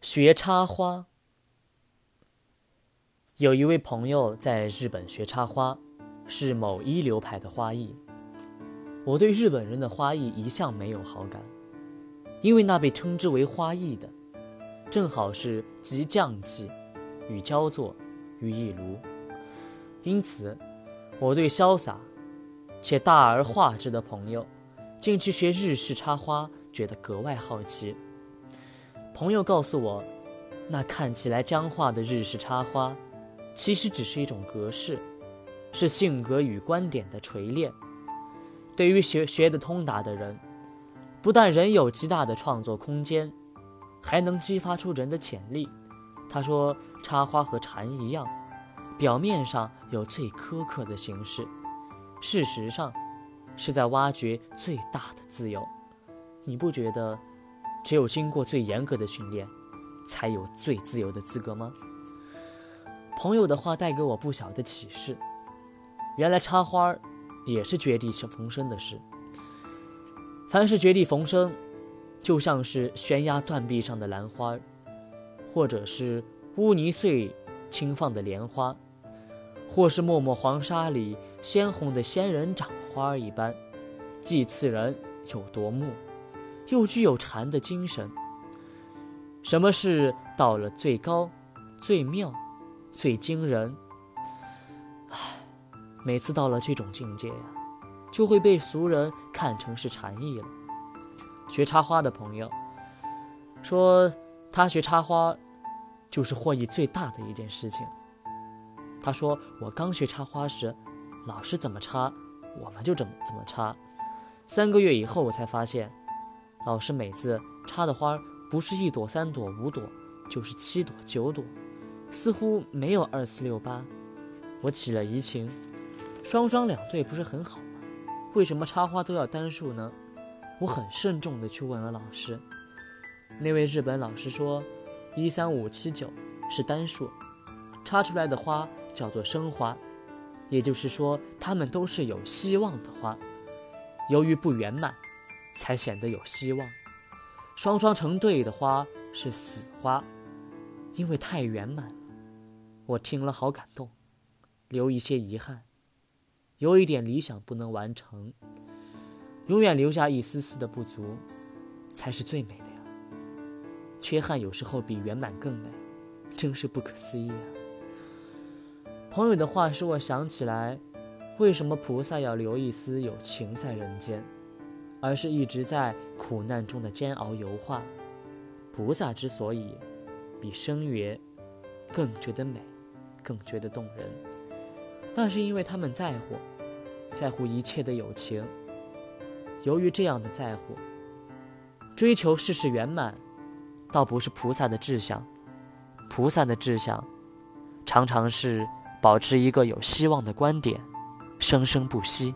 学插花。有一位朋友在日本学插花，是某一流派的花艺。我对日本人的花艺一向没有好感，因为那被称之为花艺的，正好是集匠气与焦作于一炉。因此，我对潇洒且大而化之的朋友，竟去学日式插花，觉得格外好奇。朋友告诉我，那看起来僵化的日式插花，其实只是一种格式，是性格与观点的锤炼。对于学学得通达的人，不但人有极大的创作空间，还能激发出人的潜力。他说，插花和禅一样，表面上有最苛刻的形式，事实上，是在挖掘最大的自由。你不觉得？只有经过最严格的训练，才有最自由的资格吗？朋友的话带给我不小的启示。原来插花也是绝地逢生的事。凡是绝地逢生，就像是悬崖断壁上的兰花，或者是污泥碎轻放的莲花，或是默默黄沙里鲜红的仙人掌花一般，既刺人又夺目。又具有禅的精神。什么是到了最高、最妙、最惊人？唉，每次到了这种境界呀，就会被俗人看成是禅意了。学插花的朋友说，他学插花就是获益最大的一件事情。他说：“我刚学插花时，老师怎么插，我们就怎么怎么插。三个月以后，我才发现。”老师每次插的花不是一朵、三朵、五朵，就是七朵、九朵，似乎没有二四六八。我起了疑情，双双两对不是很好吗？为什么插花都要单数呢？我很慎重地去问了老师。那位日本老师说，一三五七九是单数，插出来的花叫做生花，也就是说，它们都是有希望的花。由于不圆满。才显得有希望。双双成对的花是死花，因为太圆满了。我听了好感动，留一些遗憾，有一点理想不能完成，永远留下一丝丝的不足，才是最美的呀。缺憾有时候比圆满更美，真是不可思议啊。朋友的话使我想起来，为什么菩萨要留一丝有情在人间？而是一直在苦难中的煎熬油画。菩萨之所以比声乐更觉得美，更觉得动人，那是因为他们在乎，在乎一切的友情。由于这样的在乎，追求事事圆满，倒不是菩萨的志向。菩萨的志向，常常是保持一个有希望的观点，生生不息。